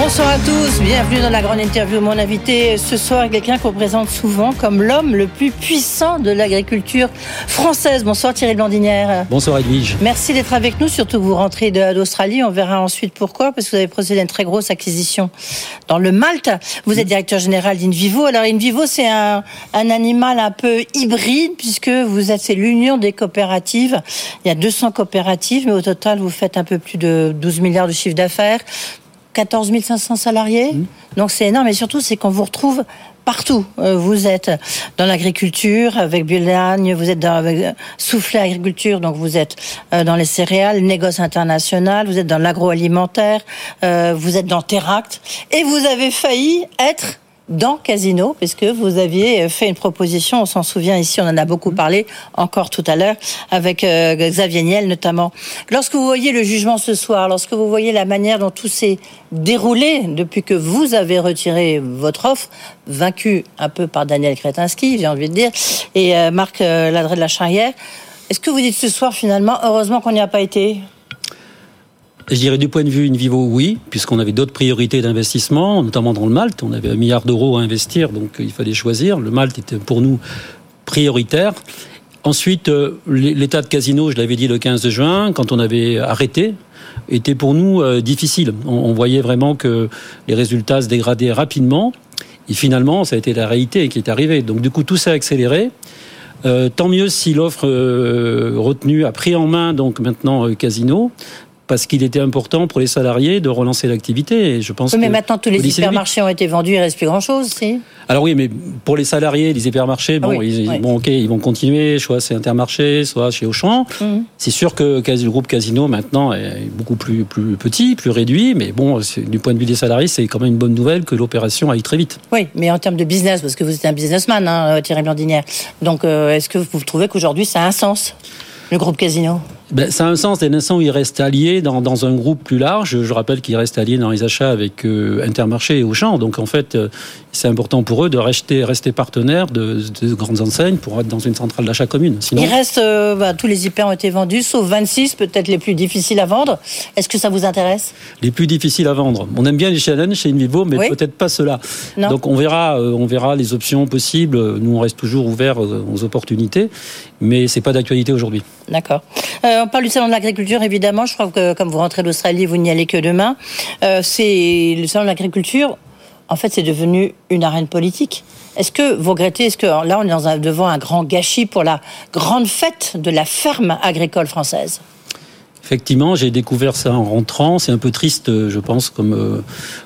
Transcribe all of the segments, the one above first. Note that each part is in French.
Bonsoir à tous, bienvenue dans la grande interview. Mon invité ce soir est quelqu'un qu'on présente souvent comme l'homme le plus puissant de l'agriculture française. Bonsoir Thierry Blandinière. Bonsoir Edwige. Merci d'être avec nous, surtout que vous rentrez d'Australie. On verra ensuite pourquoi, parce que vous avez procédé à une très grosse acquisition dans le Malte. Vous êtes directeur général d'Invivo. Alors Invivo, c'est un, un animal un peu hybride, puisque vous êtes, c'est l'union des coopératives. Il y a 200 coopératives, mais au total, vous faites un peu plus de 12 milliards de chiffre d'affaires. 14 500 salariés. Mmh. Donc c'est énorme. Et surtout, c'est qu'on vous retrouve partout. Euh, vous êtes dans l'agriculture avec Bulagne, vous êtes dans avec Soufflet Agriculture, donc vous êtes euh, dans les céréales, négoce international, vous êtes dans l'agroalimentaire, euh, vous êtes dans Teract, et vous avez failli être dans Casino, puisque vous aviez fait une proposition, on s'en souvient ici, on en a beaucoup parlé encore tout à l'heure, avec euh, Xavier Niel notamment. Lorsque vous voyez le jugement ce soir, lorsque vous voyez la manière dont tout s'est déroulé depuis que vous avez retiré votre offre, vaincu un peu par Daniel Kretinsky, j'ai envie de dire, et euh, Marc euh, Ladré de la Charrière, est-ce que vous dites ce soir finalement, heureusement qu'on n'y a pas été? Je dirais du point de vue in vivo, oui, puisqu'on avait d'autres priorités d'investissement, notamment dans le Malte. On avait un milliard d'euros à investir, donc il fallait choisir. Le Malte était pour nous prioritaire. Ensuite, euh, l'état de casino, je l'avais dit le 15 juin, quand on avait arrêté, était pour nous euh, difficile. On, voyait vraiment que les résultats se dégradaient rapidement. Et finalement, ça a été la réalité qui est arrivée. Donc du coup, tout s'est accéléré. Euh, tant mieux si l'offre retenue a pris en main donc maintenant Casino parce qu'il était important pour les salariés de relancer l'activité. Et je pense. Oui, mais maintenant tous les hypermarchés ont été vendus, il reste plus grand chose, si? Alors oui, mais pour les salariés, les hypermarchés, ah bon, ils, bon, ok, ils vont continuer, soit c'est Intermarché, soit chez Auchan. Mhm. C'est sûr que le groupe Casino maintenant est beaucoup plus plus petit, plus réduit, mais bon, du point de vue des salariés, c'est quand même une bonne nouvelle que l'opération aille très vite. Oui, mais en termes de business, parce que vous êtes un businessman, hein, Thierry Blandinière. Donc, euh, est-ce que vous trouvez qu'aujourd'hui ça a un sens, le groupe Casino? Ben, ça a un sens dès l'instant où il reste allié dans, dans, un groupe plus large. Je rappelle qu'il reste allié dans les achats avec euh, Intermarché et Auchan. Donc en fait, euh, c'est important pour eux de rester, rester partenaires de, de, grandes enseignes pour être dans une centrale d'achat commune. Sinon... Il reste, euh, bah, tous les hyper ont été vendus, sauf 26, peut-être les plus difficiles à vendre. Est-ce que ça vous intéresse? Les plus difficiles à vendre. On aime bien les challenges chez Invivo, mais peut-être pas ceux-là. Donc on verra, on verra les options possibles. Nous, on reste toujours ouverts aux opportunités, mais c'est pas d'actualité aujourd'hui. D'accord. on parle du salon de l'agriculture, évidemment. Je crois que comme vous rentrez d'Australie, vous n'y allez que demain. Euh, c'est le salon de l'agriculture. En fait, c'est devenu une arène politique. Est-ce que vous regrettez, est-ce que là, on est dans un, devant un grand gâchis pour la grande fête de la ferme agricole française? Effectivement, j'ai découvert ça en rentrant. C'est un peu triste, je pense, comme, euh,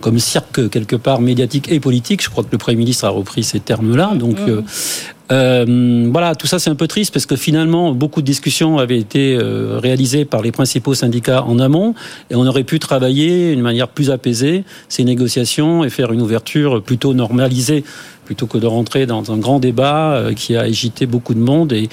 comme cirque quelque part médiatique et politique. Je crois que le Premier ministre a repris ces termes-là. Donc, mmh. Euh, voilà, tout ça c'est un peu triste parce que finalement beaucoup de discussions avaient été euh, réalisées par les principaux syndicats en amont et on aurait pu travailler d'une manière plus apaisée ces négociations et faire une ouverture plutôt normalisée plutôt que de rentrer dans un grand débat euh, qui a agité beaucoup de monde et,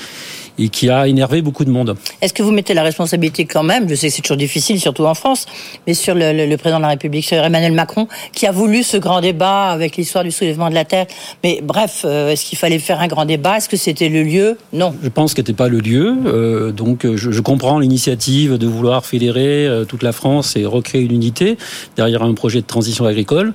et qui a énervé beaucoup de monde. Est-ce que vous mettez la responsabilité quand même, je sais que c'est toujours difficile, surtout en France, mais sur le, le, le, président de la République, sur Emmanuel Macron, qui a voulu ce grand débat avec l'histoire du soulèvement de la Terre. Mais bref, euh, est-ce qu'il fallait faire un grand débat? Est-ce que c'était le lieu? Non. Je pense que c'était pas le lieu. Euh, donc je, je, comprends l'initiative de vouloir fédérer euh, toute la France et recréer une unité derrière un projet de transition agricole.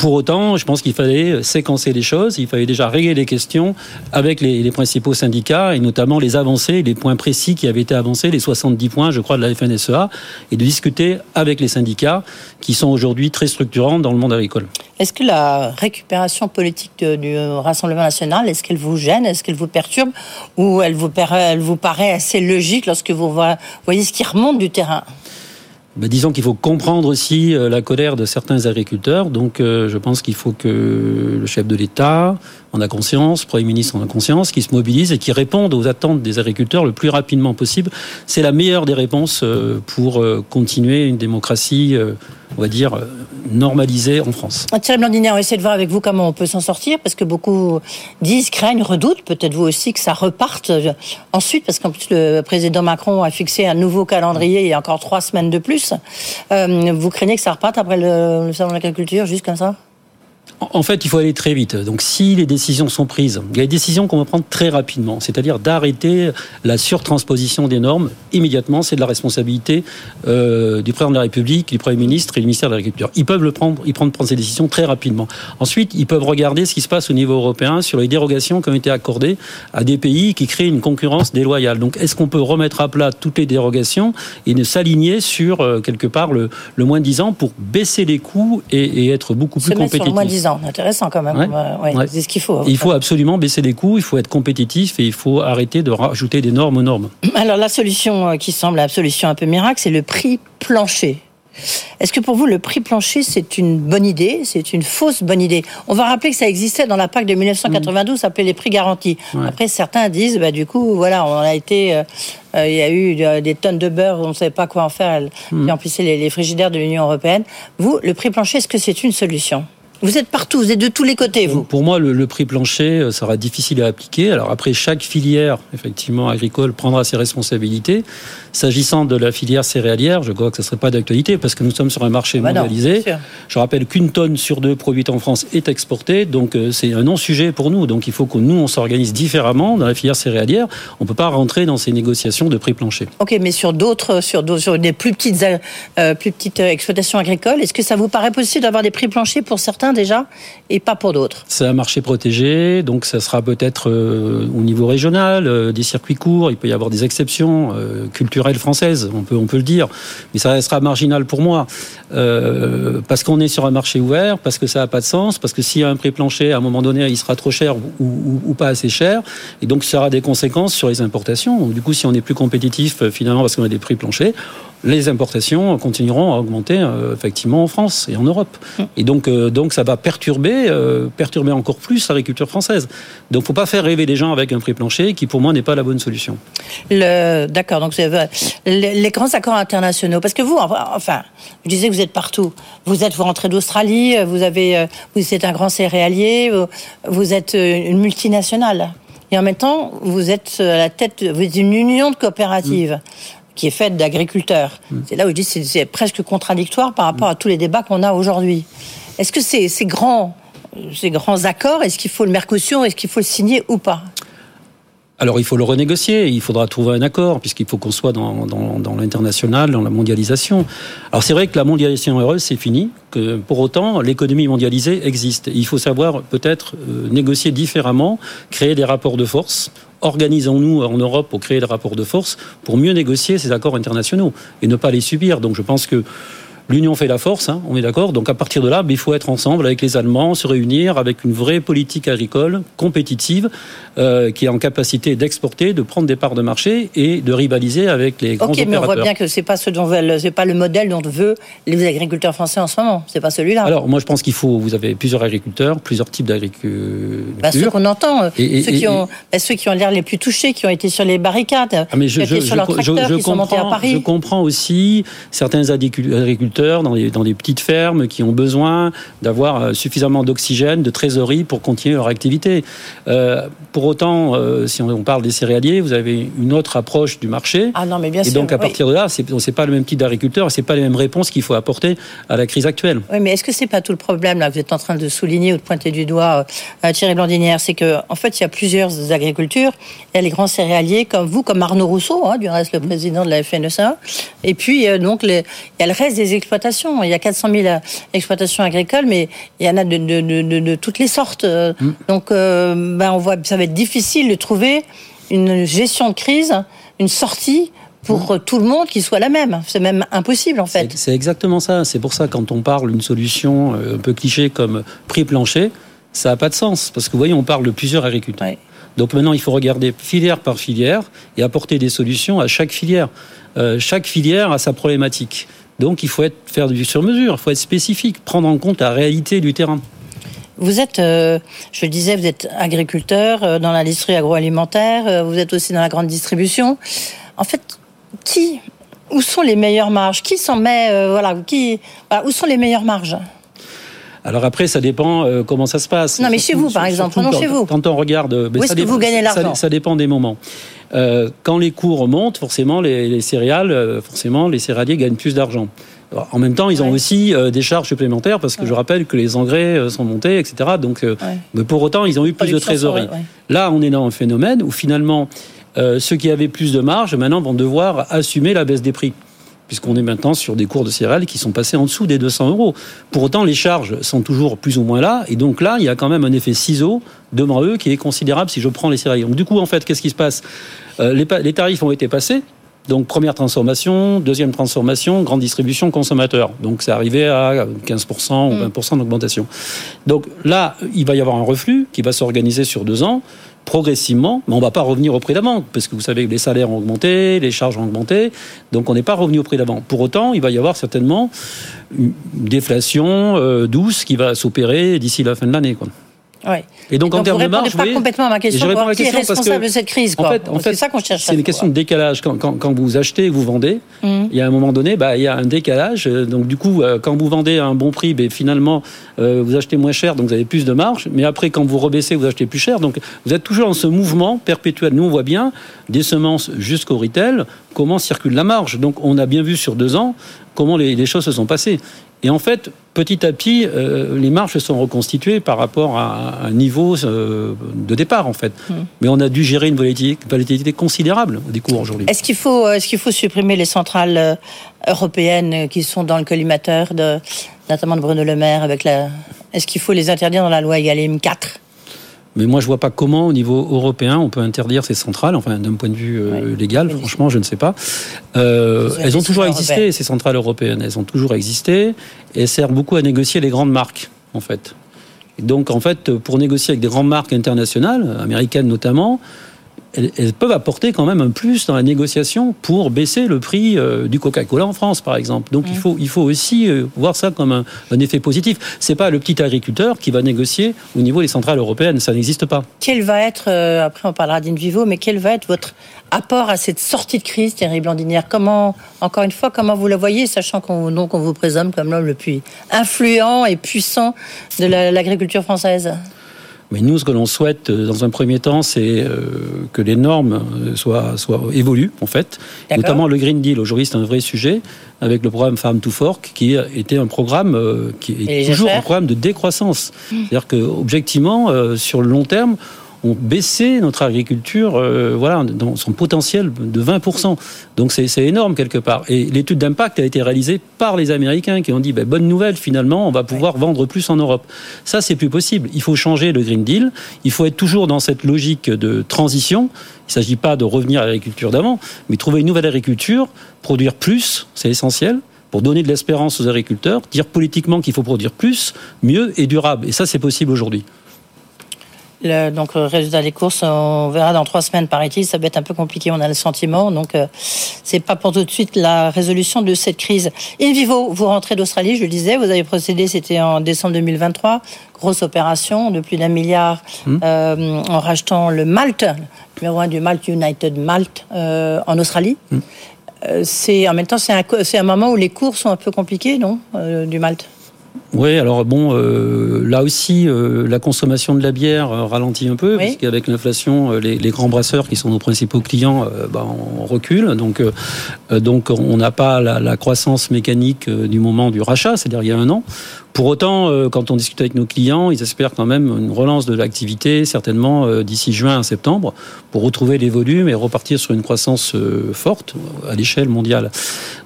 Pour autant, je pense qu'il fallait séquencer les choses, il fallait déjà régler les questions avec les, principaux syndicats et notamment les avancées, les points précis qui avaient été avancés, les 70 points, je crois, de la FNSEA, et de discuter avec les syndicats qui sont aujourd'hui très structurants dans le monde agricole. Est-ce que la récupération politique du Rassemblement national, est-ce qu'elle vous gêne, est-ce qu'elle vous perturbe, ou elle elle vous paraît assez logique lorsque vous voyez ce qui remonte du terrain? Ben, disons qu'il faut comprendre aussi euh, la colère de certains agriculteurs. Donc, euh, je pense qu'il faut que le chef de l'État en a conscience, Premier ministre en a conscience, qui se mobilise et qui répondent aux attentes des agriculteurs le plus rapidement possible. C'est la meilleure des réponses euh, pour continuer une démocratie, on va dire, normalisée en France. Thierry Blandinier, on va essayer de voir avec vous comment on peut s'en sortir, parce que beaucoup disent, craignent, redoutent, peut-être vous aussi, que ça reparte ensuite, parce qu'en plus le président Macron a fixé un nouveau calendrier il y a encore trois semaines de plus. Euh, vous craignez que ça reparte après le salon de l'agriculture, juste comme ça? En fait, il faut aller très vite. Donc, si les décisions sont prises, il y a des décisions qu'on va prendre très rapidement, c'est-à-dire d'arrêter la surtransposition des normes immédiatement. C'est de la responsabilité euh, du président de la République, du Premier ministre et du ministère de l'Agriculture. Ils peuvent le prendre, ils prennent prendre ces décisions très rapidement. Ensuite, ils peuvent regarder ce qui se passe au niveau européen sur les dérogations qui ont été accordées à des pays qui créent une concurrence déloyale. Donc, est-ce qu'on peut remettre à plat toutes les dérogations et ne s'aligner sur euh, quelque part le, le moins 10 ans pour baisser les coûts et, et être beaucoup plus compétitif? Sur le moins 10 ans, intéressant quand même. Ouais. C'est ce qu'il faut. Il faut absolument baisser les coûts, il faut être compétitif et il faut arrêter de rajouter des normes aux normes. Alors la solution euh, qui semble la solution un peu miracle, c'est le prix plancher. Est-ce que pour vous, le prix plancher, c'est une bonne idée? C'est une fausse bonne idée? On va rappeler que ça existait dans la PAC de 1992, ça s'appelait les prix garantis. Après, certains disent, bah, du coup, voilà, on a été... Euh, euh, il y a eu des tonnes de beurre, on ne savait pas quoi en faire, qui mm. emplissaient les, les frigidaires de l'Union européenne. Vous, le prix plancher, est-ce que c'est une solution? Vous êtes partout, vous êtes de tous les côtés, vous. Pour moi, le, prix plancher euh, sera difficile à appliquer. Alors après, chaque filière, effectivement, agricole prendra ses responsabilités. S'agissant de la filière céréalière, je crois que ce ne serait pas d'actualité parce que nous sommes sur un marché bah mondialisé. je rappelle qu'une tonne sur deux produite en France est exportée, donc euh, c'est un non-sujet pour nous. Donc il faut que nous, on s'organise différemment dans la filière céréalière. On ne peut pas rentrer dans ces négociations de prix plancher. Ok, mais sur d'autres, sur, sur des plus petites, euh, plus petites exploitations agricoles, est-ce que ça vous paraît possible d'avoir des prix planchers pour certains déjà et pas pour d'autres. C'est un marché protégé, donc ça sera peut-être euh, au niveau régional, euh, des circuits courts, il peut y avoir des exceptions euh, culturelles françaises, on peut, on peut le dire, mais ça restera marginal pour moi, parce qu'on est sur un marché ouvert, parce que ça n'a pas de sens, parce que s'il y a un prix plancher, à un moment donné, il sera trop cher ou, pas assez cher, et donc ça aura des conséquences sur les importations. du coup, si on est plus compétitif finalement parce qu'on a des prix planchers, les importations continueront à augmenter euh, effectivement en France et en Europe. Hum. Et donc, euh, donc ça va perturber, euh, perturber encore plus l'agriculture française. Donc, faut pas faire rêver les gens avec un prix plancher qui, pour moi, n'est pas la bonne solution. D'accord. Donc, les, grands accords internationaux, parce que vous, enfin, je disais que vous êtes partout. Vous êtes, vous rentrez d'Australie, vous avez, vous êtes un grand céréalier, vous êtes une multinationale. Et en même temps, vous êtes à la tête, vous êtes une union de coopératives. Hum qui est faite d'agriculteurs. Mm. C'est là où je dis que c'est presque contradictoire par rapport à tous les débats qu'on a aujourd'hui. Est-ce que ces, ces, grands, ces grands accords, est-ce qu'il faut le Mercosur, est-ce qu'il faut le signer ou pas? Alors il faut le renégocier, il faudra trouver un accord, puisqu'il faut qu'on soit dans, dans, l'international, dans la mondialisation. Alors c'est vrai que la mondialisation heureuse, c'est fini, que pour autant l'économie mondialisée existe. Il faut savoir peut-être euh, négocier différemment, créer des rapports de force organisons-nous en Europe pour créer des rapports de force pour mieux négocier ces accords internationaux et ne pas les subir. Donc je pense que L'union fait la force, hein, on est d'accord. Donc à partir de là, ben, il faut être ensemble avec les Allemands, se réunir avec une vraie politique agricole compétitive euh, qui est en capacité d'exporter, de prendre des parts de marché et de rivaliser avec les grands Ok, mais on voit bien que c'est pas ce dont veulent, c'est pas le modèle dont veut les agriculteurs français en ce moment. C'est pas celui-là. Alors moi je pense qu'il faut, vous avez plusieurs agriculteurs, plusieurs types d'agriculteurs. Ceux qu'on entend, euh, ceux, qui ont, bah, ceux qui ont l'air les plus touchés, qui ont été sur les barricades, ah, mais je, qui sur leurs tracteurs, qui sont montés à Paris. Je comprends aussi certains agriculteurs dans des, dans des petites fermes qui ont besoin d'avoir euh, suffisamment d'oxygène, de trésorerie pour continuer leur activité. Euh, pour autant, euh, si on, parle des céréaliers, vous avez une autre approche du marché. Ah non, mais bien et donc à partir de là, c'est n'est pas le même type d'agriculteur, c'est pas les mêmes réponses qu'il faut apporter à la crise actuelle. Oui, mais est-ce que c'est pas tout le problème là que vous êtes en train de souligner ou de pointer du doigt, euh, Thierry Blandinière, c'est que en fait il y a plusieurs agricultures. Il y a les grands céréaliers comme vous, comme Arnaud Rousseau, hein, du reste le président de la FNSA, et puis donc les, il y a le reste des exploitations. Il y a 400 000 exploitations agricoles, mais il y en a de, de, toutes les sortes. Mm. Donc, euh, ben on voit, ça va être difficile de trouver une gestion de crise, une sortie pour mm. tout le monde qui soit la même. C'est même impossible en fait. C'est exactement ça. C'est pour ça quand on parle d'une solution euh, un peu cliché comme prix plancher, ça n'a pas de sens. Parce que vous voyez, on parle de plusieurs agriculteurs. Donc maintenant, il faut regarder filière par filière et apporter des solutions à chaque filière. Euh, chaque filière a sa problématique. Donc il faut être, faire du sur-mesure, il faut être spécifique, prendre en compte la réalité du terrain. Vous êtes, euh, je le disais, vous êtes agriculteur euh, dans l'industrie agroalimentaire, vous êtes aussi dans la grande distribution. En fait, qui, où sont les meilleures marges? Qui s'en met, voilà, qui, où sont les meilleures marges? Alors après, ça dépend euh, comment ça se passe. Non, mais chez vous, par exemple, non, chez vous. Quand on regarde, euh, où est-ce que vous gagnez l'argent? ça, dépend des moments. Euh, quand les cours montent, forcément, les, céréales, forcément, les céréaliers gagnent plus d'argent. En même temps, ils ont aussi des charges supplémentaires parce que je rappelle que les engrais sont montés, etc. Donc, mais pour autant, ils ont eu plus de trésorerie. Là, on est dans un phénomène où finalement, ceux qui avaient plus de marge maintenant vont devoir assumer la baisse des prix puisqu'on est maintenant sur des cours de céréales qui sont passés en dessous des 200 euros. Pour autant, les charges sont toujours plus ou moins là, et donc là, il y a quand même un effet ciseau devant eux qui est considérable si je prends les céréales. Donc du coup, en fait, qu'est-ce qui se passe? Euh, les, tarifs ont été passés, donc première transformation, deuxième transformation, grande distribution, consommateur. Donc c'est arrivé à 15% ou 20% mm. d'augmentation. Donc là, il va y avoir un reflux qui va s'organiser sur deux ans progressivement, mais on ne va pas revenir au prix d'avant, parce que vous savez que les salaires ont augmenté, les charges ont augmenté, donc on n'est pas revenu au prix d'avant. Pour autant, il va y avoir certainement une déflation euh, douce qui va s'opérer d'ici la fin de l'année. Et donc, en termes de marge, pas complètement à ma question. Je qui est responsable de cette crise En fait, c'est ça qu'on cherche. C'est une question de décalage. Quand, vous achetez, vous vendez. Mmh. Il y a un moment donné, bah, il y a un décalage. Donc du coup, euh, quand vous vendez à un bon prix, bah, finalement, euh, vous achetez moins cher, donc vous avez plus de marge. Mais après, quand vous rebaissez, vous achetez plus cher. Donc vous êtes toujours dans ce mouvement perpétuel. Nous, on voit bien des semences jusqu'au retail, comment circule la marge? Donc on a bien vu sur deux ans comment les, les choses se sont passées. Et en fait, petit à petit, euh, les marges se sont reconstituées par rapport à un niveau euh, de départ, en fait. Hmm. Mais on a dû gérer une volatilité, considérable des cours aujourd'hui. Est-ce qu'il faut, est qu'il faut supprimer les centrales euh, européennes qui sont dans le collimateur, de, notamment de Bruno Le Maire avec la... Est-ce qu'il faut les interdire dans la loi EGalim 4 mais moi, je vois pas comment, au niveau européen, on peut interdire ces centrales. Enfin, d'un point de vue euh, légal, franchement, je ne sais pas. Euh, elles ont toujours existé, ces centrales européennes. Elles ont toujours existé et servent beaucoup à négocier les grandes marques, en fait. Et donc, en fait, pour négocier avec des grandes marques internationales, américaines notamment, elles, peuvent apporter quand même un plus dans la négociation pour baisser le prix euh, du Coca-Cola en France, par exemple. Donc il, faut, il faut aussi euh, voir ça comme un, effet positif. C'est pas le petit agriculteur qui va négocier au niveau des centrales européennes, ça n'existe pas. Quel va être, euh, après on parlera d'Invivo, mais quel va être votre apport à cette sortie de crise, Thierry Blandinière? Comment, encore une fois, comment vous la voyez, sachant qu'on vous présume comme l'homme le plus influent et puissant de l'agriculture française? Mais nous, ce que l'on souhaite euh, dans un premier temps, c'est euh, que les normes euh, soient, soient évoluent, en fait. Notamment le Green Deal. Aujourd'hui, c'est un vrai sujet avec le programme Farm to Fork, qui était un programme qui est toujours un programme de décroissance. Mmh. C'est-à-dire que, objectivement, sur le long terme, ont baissé notre agriculture euh, voilà, dans son potentiel de 20%. Donc c'est énorme quelque part. Et l'étude d'impact a été réalisée par les Américains qui ont dit ben, bonne nouvelle, finalement, on va pouvoir vendre plus en Europe. Ça, c'est plus possible. Il faut changer le Green Deal. Il faut être toujours dans cette logique de transition. Il ne s'agit pas de revenir à l'agriculture d'avant, mais trouver une nouvelle agriculture, produire plus, c'est essentiel pour donner de l'espérance aux agriculteurs, dire politiquement qu'il faut produire plus, mieux et durable. Et ça, c'est possible aujourd'hui. Le, donc, le résultat des courses, on verra dans trois semaines, paraît-il. Ça va être un peu compliqué, on a le sentiment. Donc, euh, c'est pas pour tout de suite la résolution de cette crise. In vivo, vous rentrez d'Australie, je le disais, vous avez procédé, c'était en décembre 2023. Grosse opération de plus d'un milliard hmm. euh, en rachetant le Malte, numéro un du Malte United Malte euh, en Australie. Hmm. Euh, c'est en même temps, c'est un, un moment où les cours sont un peu compliqués, non, euh, du Malte oui, alors bon, euh, là aussi, euh, la consommation de la bière euh, ralentit un peu, parce qu'avec l'inflation, les, grands brasseurs qui sont nos principaux clients, bah, on recule. Donc, donc on n'a pas la, la, croissance mécanique du moment du rachat, c'est-à-dire il y a un an. Pour autant, euh, quand on discute avec nos clients, ils espèrent quand même une relance de l'activité, certainement euh, d'ici juin à septembre, pour retrouver les volumes et repartir sur une croissance euh, forte à l'échelle mondiale.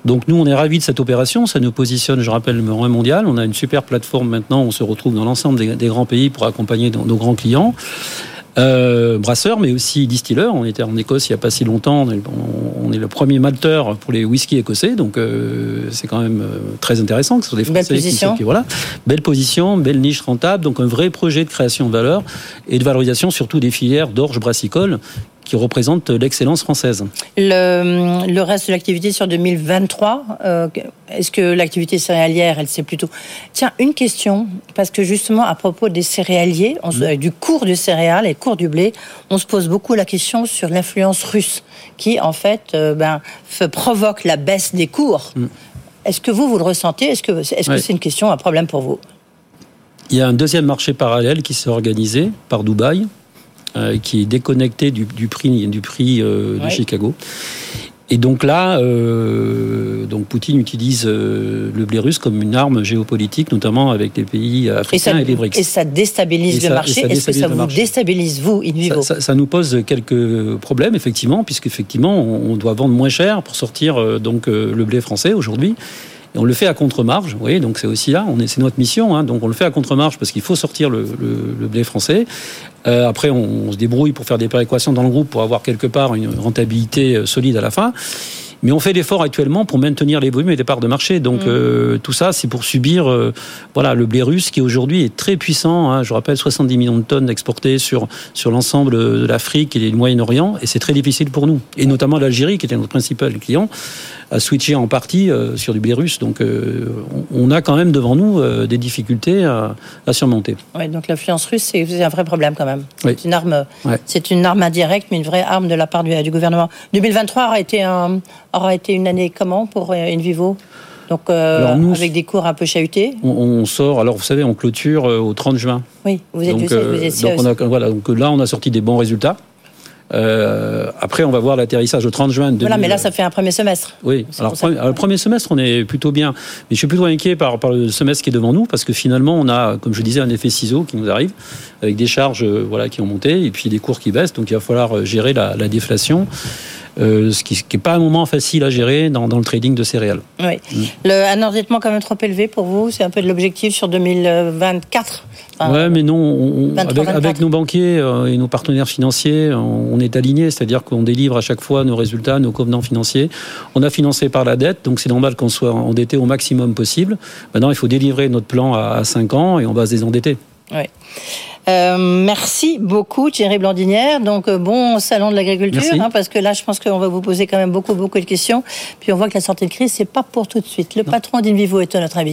Donc nous, on est ravis de cette opération. Ça nous positionne, je rappelle, le rang mondial. On a une super plateforme maintenant. On se retrouve dans l'ensemble des, grands pays pour accompagner nos grands clients. Euh, brasseur, mais aussi distilleur. On était en Écosse il n'y a pas si longtemps. On est, le premier malteur pour les whiskies écossais, donc euh, c'est quand même euh, très intéressant que ce soit des Français belle position. Qui, voilà, belle position, belle niche rentable, donc un vrai projet de création de valeur et de valorisation surtout des filières d'orge brassicole qui représente l'excellence française. Le, le, reste de l'activité sur 2023, euh, est-ce que l'activité céréalière, elle c'est plutôt... Tiens, une question, parce que justement à propos des céréaliers, on, du cours du céréal et cours du blé, on se pose beaucoup la question sur l'influence russe, qui en fait euh, ben, provoque la baisse des cours. Mm. Est-ce que vous, vous le ressentez? Est-ce que c'est -ce c'est une question, un problème pour vous? Il y a un deuxième marché parallèle qui s'est organisé par Dubaï, euh, qui est déconnecté du, prix, du prix euh, de Chicago. Et donc là, euh, donc Poutine utilise le blé russe comme une arme géopolitique, notamment avec les pays africains et, les BRICS. Et ça déstabilise le marché. Est-ce que ça vous déstabilise, vous, in vivo ça, ça, nous pose quelques problèmes, effectivement, puisqu'effectivement, on, on doit vendre moins cher pour sortir donc le blé français aujourd'hui. Et on le fait à contre-marge, oui, donc c'est aussi là, c'est notre mission, hein, donc on le fait à contre-marge parce qu'il faut sortir le, le, le blé français. Euh, après, on, on, se débrouille pour faire des péréquations dans le groupe pour avoir quelque part une rentabilité euh, solide à la fin. Mais on fait l'effort actuellement pour maintenir les volumes et les parts de marché. Donc mmh. euh, tout ça, c'est pour subir euh, voilà le blé russe qui aujourd'hui est très puissant. Hein, je rappelle 70 millions de tonnes exportées sur sur l'ensemble de l'Afrique et du Moyen-Orient, et c'est très difficile pour nous. Et notamment l'Algérie, qui était notre principal client, a switché en partie euh, sur du blé russe. Donc euh, on a quand même devant nous euh, des difficultés à, à surmonter. Oui, donc l'influence russe, c'est un vrai problème quand même. C'est Oui. une arme, Ouais. c'est une arme indirecte, mais une vraie arme de la part du, du gouvernement. 2023 aura été un, aura été une année comment pour InVivo Donc euh, nous, avec des cours un peu chahutés. On, on sort, alors vous savez, on clôture au 30 juin. Oui, vous êtes donc, du euh, vous donc, on a, voilà, donc là, on a sorti des bons résultats. Euh, après, on va voir l'atterrissage au 30 juin. de Voilà, mais là, 2000. ça fait un premier semestre. Oui, alors, le premier semestre, on est plutôt bien. Mais je suis plutôt inquiet par, par le semestre qui est devant nous, parce que finalement, on a, comme je disais, un effet ciseau qui nous arrive, avec des charges euh, voilà, qui ont monté, et puis des cours qui baissent. Donc, il va falloir euh, gérer la, la déflation, euh, ce qui n'est pas un moment facile à gérer dans, dans le trading de céréales. Oui. Mm. Le, un endettement quand même trop élevé pour vous, c'est un peu de l'objectif sur 2024. Enfin, ouais, mais non, on- on- 23, avec, 24. avec nos banquiers euh, et nos partenaires financiers, on, on est aligné, c'est-à-dire qu'on délivre à chaque fois nos résultats, nos covenants financiers. On a financé par la dette, donc c'est normal qu'on soit endetté au maximum possible. Maintenant, il faut délivrer notre plan à, à 5 ans et on va se désendetter. Euh, merci beaucoup Thierry Blandinière. Donc euh, bon salon de l'agriculture, hein, parce que là je pense qu'on va vous poser quand même beaucoup beaucoup de questions. Puis on voit que la sortie de crise c'est pas pour tout de suite. Le patron d'Invivo est notre invité.